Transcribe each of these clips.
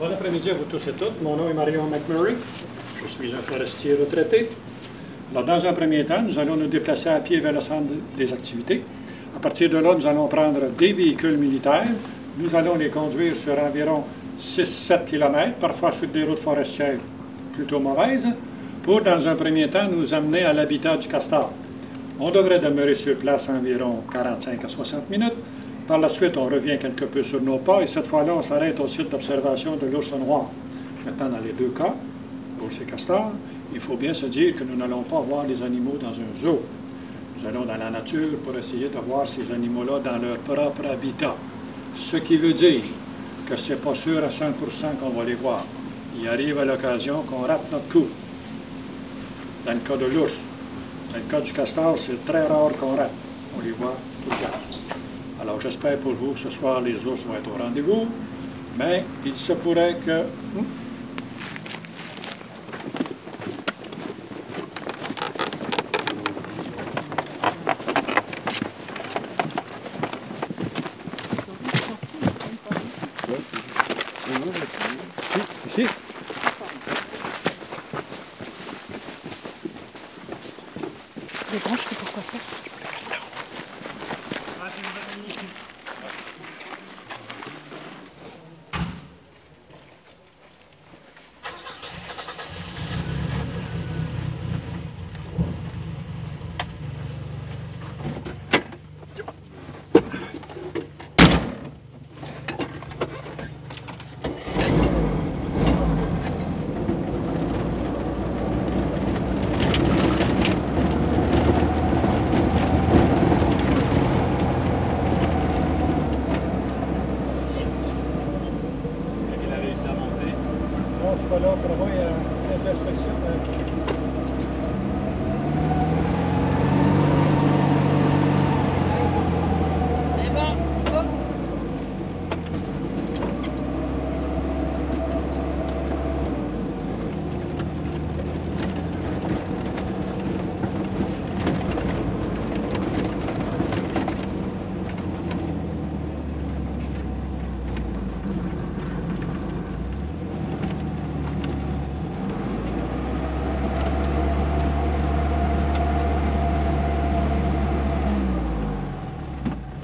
Bon après-midi à vous tous et toutes. Mon nom est Marion McMurray. Je suis un forestier retraité. Dans un premier temps, nous allons nous déplacer à pied vers le centre des activités. À partir de là, nous allons prendre des véhicules militaires. Nous allons les conduire sur environ 6-7 km, parfois sur des routes forestières plutôt mauvaises, pour, dans un premier temps, nous amener à l'habitat du castor. On devrait demeurer sur place environ 45 à 60 minutes. Par la suite, on revient quelque peu sur nos pas et cette fois-là, on s'arrête au site d'observation de l'ours noir. Maintenant, dans les deux cas, ours et castor, il faut bien se dire que nous n'allons pas voir les animaux dans un zoo. Nous allons dans la nature pour essayer de voir ces animaux-là dans leur propre habitat. Ce qui veut dire que ce n'est pas sûr à 100% qu'on va les voir. Il arrive à l'occasion qu'on rate notre coup. Dans le cas de l'ours. Dans le cas du castor, c'est très rare qu'on rate. On les voit tout le temps. Alors j'espère pour vous que ce soir les ours vont être au rendez-vous, mais il se pourrait que... Hmm, Ici, ici. Les branches, c'est pourquoi faire Non, c'est pas là, pour moi, il y a une intersection. euh,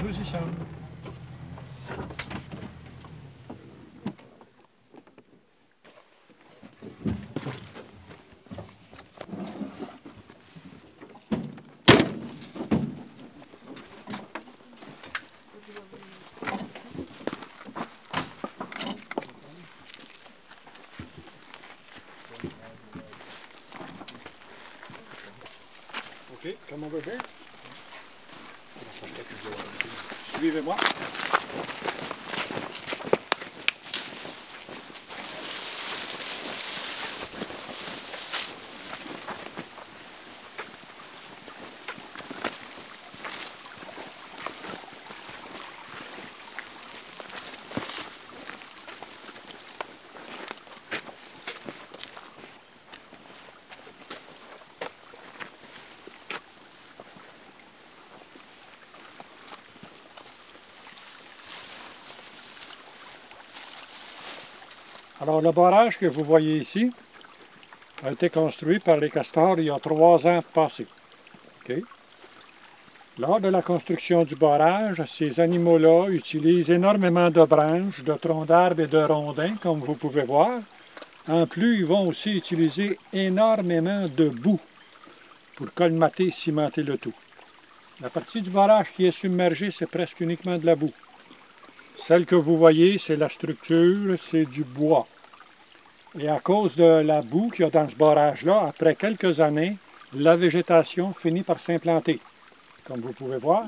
Nous y sommes. Faire. Suivez-moi. Le barrage que vous voyez ici a été construit par les castors il y a trois ans passés. Lors de la construction du barrage, ces animaux-là utilisent énormément de branches, de troncs d'arbres et de rondins, comme vous pouvez voir. En plus, ils vont aussi utiliser énormément de boue pour colmater, cimenter le tout. La partie du barrage qui est submergée, c'est presque uniquement de la boue. Celle que vous voyez, c'est la structure, c'est du bois. Et à cause de la boue qu'il y a dans ce barrage-là, après quelques années, la végétation finit par s'implanter, comme vous pouvez voir.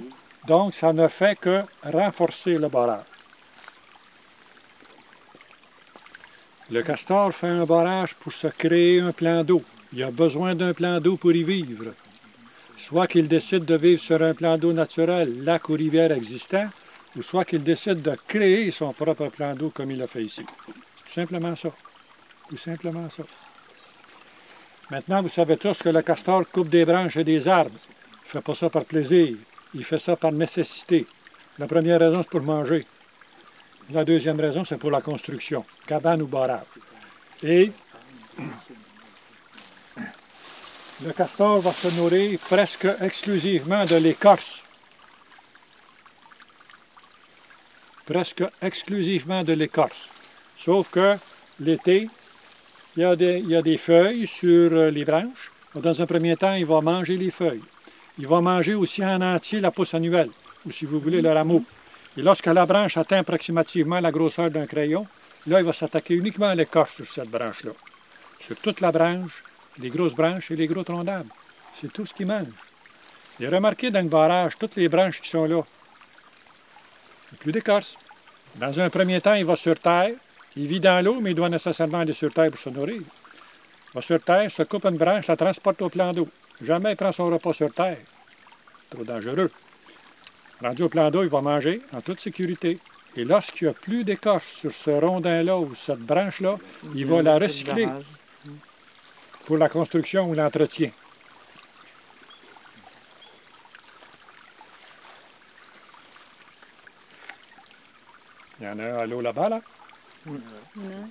Donc, ça ne fait que renforcer le barrage. Le castor fait un barrage pour se créer un plan d'eau. Il a besoin d'un plan d'eau pour y vivre. Soit qu'il décide de vivre sur un plan d'eau naturel, lac ou rivière existant, ou soit qu'il décide de créer son propre plan d'eau comme il a fait ici. Tout simplement ça. Tout simplement ça. Maintenant, vous savez tous que le castor coupe des branches et des arbres. Il ne fait pas ça par plaisir. Il fait ça par nécessité. La première raison, c'est pour manger. La deuxième raison, c'est pour la construction, cabane ou barrage. Et le castor va se nourrir presque exclusivement de l'écorce. Presque exclusivement de l'écorce. Sauf que l'été, il, il, y a des feuilles sur euh, les branches. Dans un premier temps, il va manger les feuilles. Il va manger aussi en entier la pousse annuelle, ou si vous voulez, le rameau. Et lorsque la branche atteint approximativement la grosseur d'un crayon, là, il va s'attaquer uniquement à l'écorce sur cette branche-là. Sur toute la branche, les grosses branches et les gros troncs d'arbres. C'est tout ce qu'il mange. Et remarquez dans le barrage, toutes les branches qui sont là, il n'y a plus d'écorce. Dans un premier temps, il va sur terre, il vit dans l'eau, mais il doit nécessairement aller sur terre pour se nourrir. Il va sur terre, se coupe une branche, la transporte au plan d'eau. Jamais il prend son repas sur terre. Trop dangereux. Rendu au plan d'eau, il va manger en toute sécurité. Et lorsqu'il n'y a plus d'écorce sur ce rondin-là ou cette branche-là, il va la recycler pour la construction ou l'entretien. Il y en a un à l'eau là-bas, là? 오늘 오늘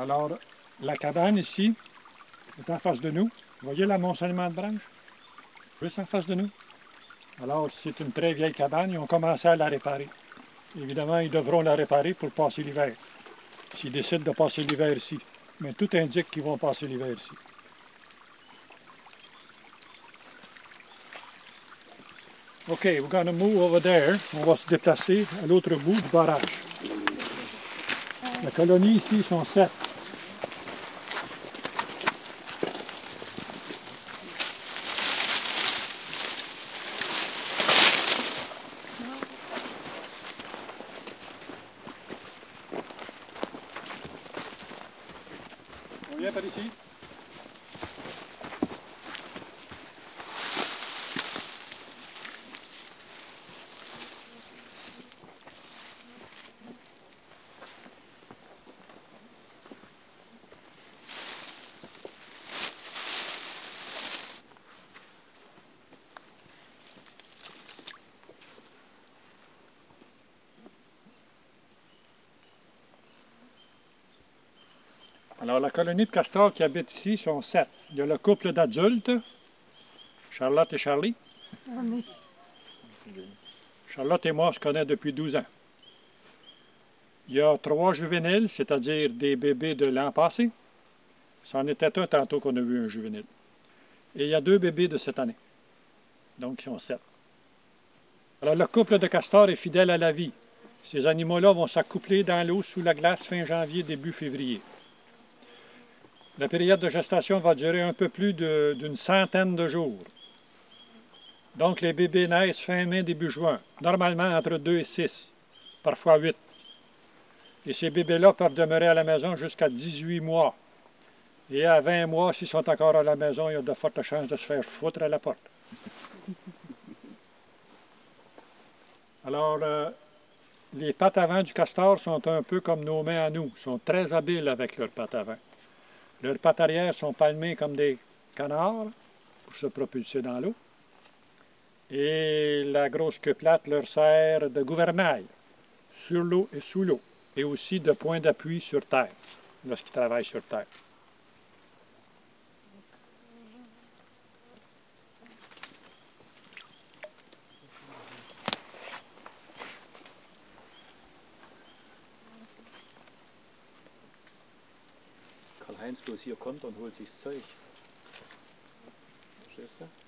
Alors, la cabane ici est en face de nous. Vous voyez l'amoncellement de branches? Juste en face de nous. Alors, c'est une très vieille cabane. Ils ont commencé à la réparer. Évidemment, ils devront la réparer pour passer l'hiver. S'ils décident de passer l'hiver ici. Mais tout indique qu'ils vont passer l'hiver ici. OK, we're going to move over there. On va se déplacer à l'autre bout du barrage. La colonie ici sont sept. Viens par ici. Alors, la colonie de castors qui habite ici sont sept. Il y a le couple d'adultes, Charlotte et Charlie. Charlotte et moi, on se connaît depuis 12 ans. Il y a trois juvéniles, c'est-à-dire des bébés de l'an passé. C'en était un tantôt qu'on a vu un juvénile. Et il y a deux bébés de cette année. Donc, ils sont sept. Alors, le couple de castors est fidèle à la vie. Ces animaux-là vont s'accoupler dans l'eau sous la glace fin janvier, début février. La période de gestation va durer un peu plus d'une centaine de jours. Donc les bébés naissent fin mai, début juin, normalement entre 2 et 6, parfois 8. Et ces bébés-là peuvent demeurer à la maison jusqu'à 18 mois. Et à 20 mois, s'ils sont encore à la maison, il y a de fortes chances de se faire foutre à la porte. Alors, euh, les pattes avant du castor sont un peu comme nos mains à nous, sont très habiles avec leurs pattes avant. Leurs pattes arrière sont palmées comme des canards pour se propulser dans l'eau. Et la grosse queue plate leur sert de gouvernail sur l'eau et sous l'eau, et aussi de point d'appui sur terre, lorsqu'ils travaillent sur terre. Karl-Heinz bloß hier kommt und holt sich das Zeug. Verstehst du?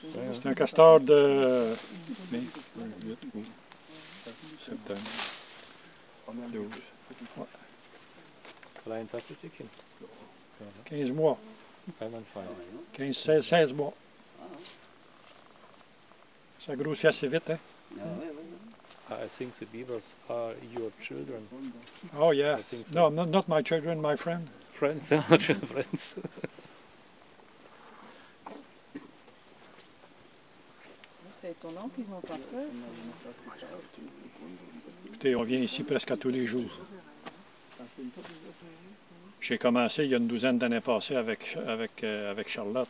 C'est un juvénile. C'est un castor de mai, juin, juillet, août, septembre, 12, Karl-Heinz, hast du ein Stückchen? 15 mois, Einwandfrei. 15, 16, 16 mois. Ça grossit assez vite, hein? I think the beavers are your children. Oh yeah. I think so. No, not, not my children, my friend. Friends, not your friends. n'ont pas. Écoutez, on vient ici presque à tous les jours. J'ai commencé il y a une douzaine d'années passées avec, euh, avec Charlotte.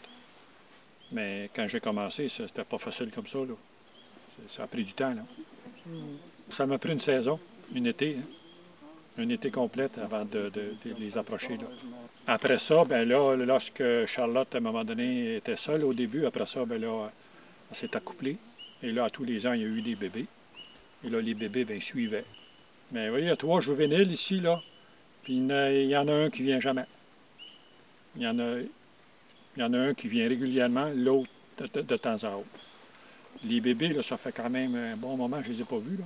Mais quand j'ai commencé, c'était pas facile comme ça. Là. Ça a pris du temps. Là. Ça m'a pris une saison, une été, hein. une été complète avant de les approcher. Là. Après ça, ben là, lorsque Charlotte, à un moment donné, était seule au début, après ça, ben là, elle s'est accouplée. Et là, tous les ans, il y a eu des bébés. Et là, les bébés, ben, suivaient. Mais vous voyez, il y a trois juvéniles ici, là. Puis il y en a- en un qui vient jamais. Il y en a, y en a un qui vient régulièrement, l'autre de, temps à autre. Les bébés, là, ça fait quand même un bon moment je ne les ai pas vus, là.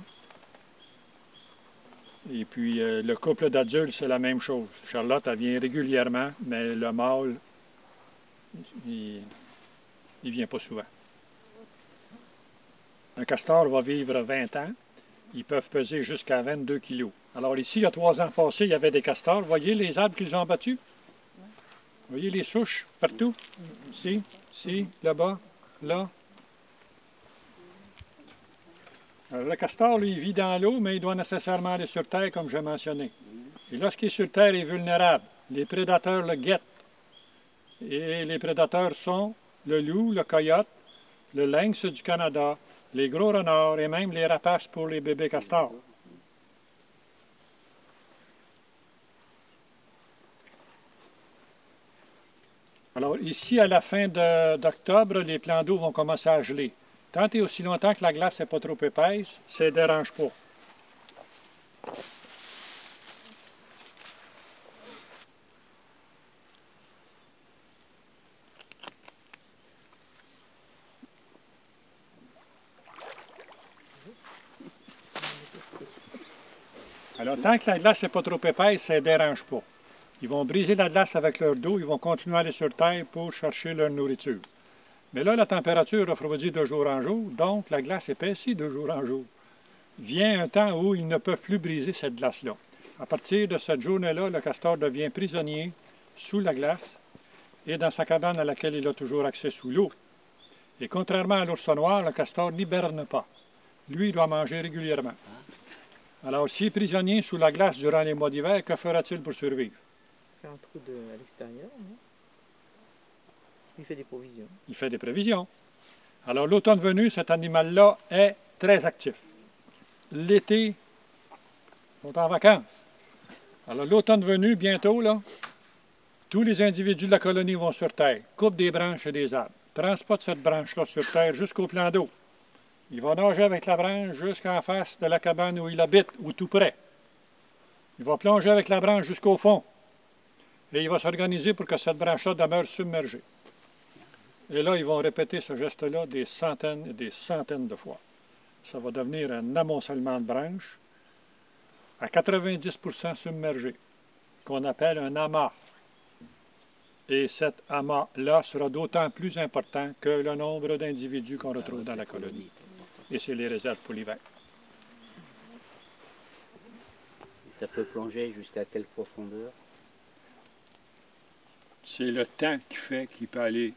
Et puis, euh, le couple d'adultes, c'est la même chose. Charlotte, elle vient régulièrement, mais le mâle, il ne vient pas souvent. Un castor va vivre 20 ans. Ils peuvent peser jusqu'à 22 kilos. Alors ici, il y a trois ans passés, il y avait des castors. Voyez les arbres qu'ils ont abattus? Voyez les souches partout? Ici, ici, là-bas, là. Alors, le castor, lui, il vit dans l'eau, mais il doit nécessairement aller sur terre, comme j'ai mentionné. Et lorsqu'il est sur terre, il est vulnérable. Les prédateurs le guettent. Et les prédateurs sont le loup, le coyote, le lynx du Canada, les gros renards et même les rapaces pour les bébés castors. Alors ici, à la fin d'octobre, les plans d'eau vont commencer à geler. Tant et aussi longtemps que la glace n'est pas trop épaisse, ça ne dérange pas. Alors, tant que la glace n'est pas trop épaisse, ça ne dérange pas. Ils vont briser la glace avec leur dos, ils vont continuer à aller sur terre pour chercher leur nourriture. Mais là, la température refroidit de jour en jour, donc la glace épaissit de jour en jour. Vient un temps où ils ne peuvent plus briser cette glace-là. À partir de cette journée-là, le castor devient prisonnier sous la glace et dans sa cabane à laquelle il a toujours accès sous l'eau. Et contrairement à l'ours noir, le castor n'hiberne pas. Lui, il doit manger régulièrement. Alors, est prisonnier sous la glace durant les mois d'hiver, que fera-t-il pour survivre? fait un trou de, à l'extérieur. Il fait des provisions. Il fait des prévisions. Alors, l'automne venu, cet animal-là est très actif. L'été, ils sont en vacances. Alors, l'automne venu, bientôt, là, tous les individus de la colonie vont sur terre, coupent des branches et des arbres, transportent cette branche-là sur terre jusqu'au plan d'eau. Il va nager avec la branche jusqu'en face de la cabane où il habite, ou tout près. Il va plonger avec la branche jusqu'au fond. Et il va s'organiser pour que cette branche-là demeure submergée. Et là, ils vont répéter ce geste-là des centaines et des centaines de fois. ça va devenir un amoncellement de branches à 90% submergé, qu'on appelle un amas. Et cet amas-là sera d'autant plus important que le nombre d'individus qu'on retrouve dans la colonie. Et c'est les réserves pour l'hiver. Ça peut plonger jusqu'à quelle profondeur? C'est le temps qui fait qu'il peut aller.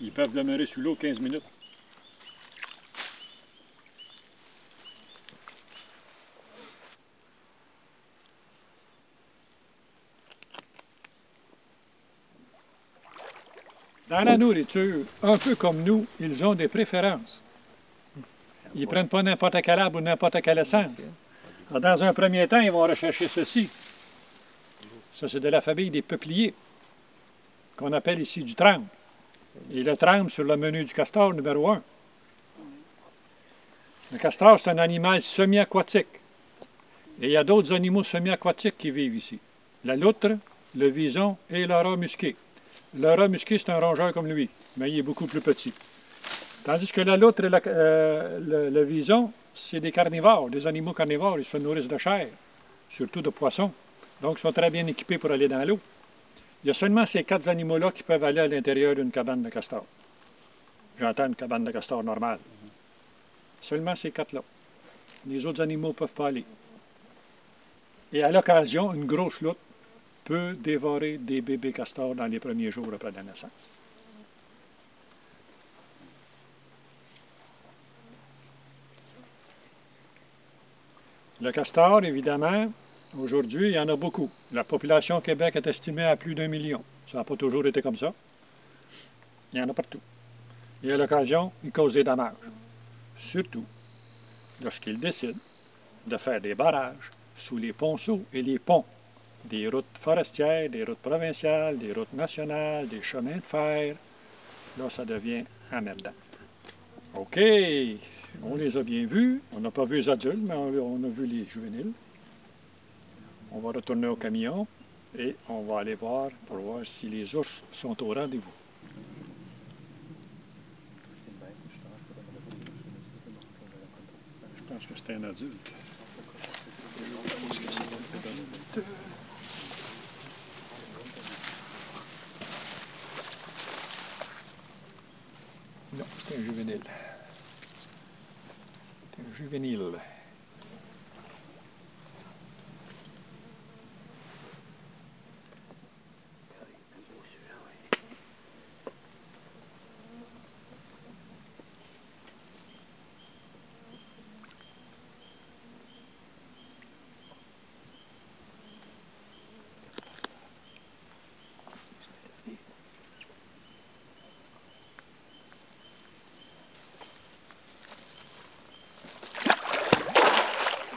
Ils peuvent demeurer sous l'eau 15 minutes. Dans la nourriture, un peu comme nous, ils ont des préférences. Ils ne prennent pas n'importe quel arbre ou n'importe quelle essence. Dans un premier temps, ils vont rechercher ceci. Ça, c'est de la famille des peupliers, qu'on appelle ici du tremble. Et le tremble sur le menu du castor numéro un. Le castor, c'est un animal semi-aquatique. Et il y a d'autres animaux semi-aquatiques qui vivent ici. La loutre, le vison et le rat musqué. Le rat musqué, c'est un rongeur comme lui, mais il est beaucoup plus petit. Tandis que la loutre et euh, le, le, vison, c'est des carnivores, des animaux carnivores. Ils se nourrissent de chair, surtout de poissons. Donc, ils sont très bien équipés pour aller dans l'eau. Il y a seulement ces quatre animaux-là qui peuvent aller à l'intérieur d'une cabane de castor. J'entends une cabane de castor normale. Seulement ces quatre-là. Les autres animaux ne peuvent pas aller. Et à l'occasion, une grosse loutre peut dévorer des bébés castors dans les premiers jours après la naissance. Le castor, évidemment, aujourd'hui, il y en a beaucoup. La population au Québec est estimée à plus d'un million. Ça n'a pas toujours été comme ça. Il y en a partout. Et à l'occasion, il cause des dommages. Surtout lorsqu'ils décident de faire des barrages sous les ponceaux et les ponts des routes forestières, des routes provinciales, des routes nationales, des chemins de fer. Là, ça devient emmerdant. OK, on les a bien vus. On n'a pas vu les adultes, mais on a vu les juvéniles. On va retourner au camion et on va aller voir pour voir si les ours sont au rendez-vous. Je pense que c'est un adulte. Non, c'est un juvénile juvénile.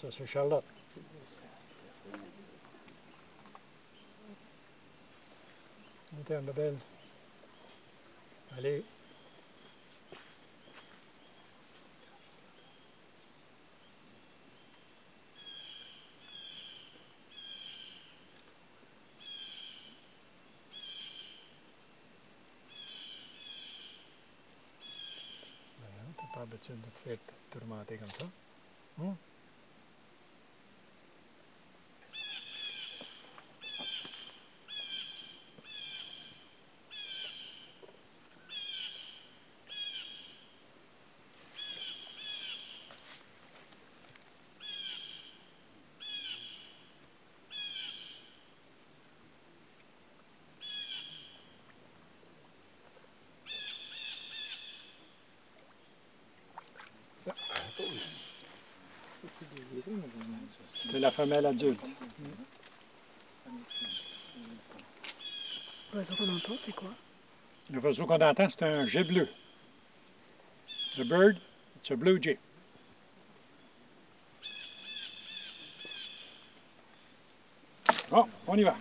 ça c'est Charlotte. Attends, ma belle. Allez. Ben, t'as pas l'habitude de te faire la femelle adulte. L'oiseau qu'on entend, c'est quoi? Le oiseau qu'on entend, c'est un jet bleu. The bird, it's a blue jay. Bon, on y va.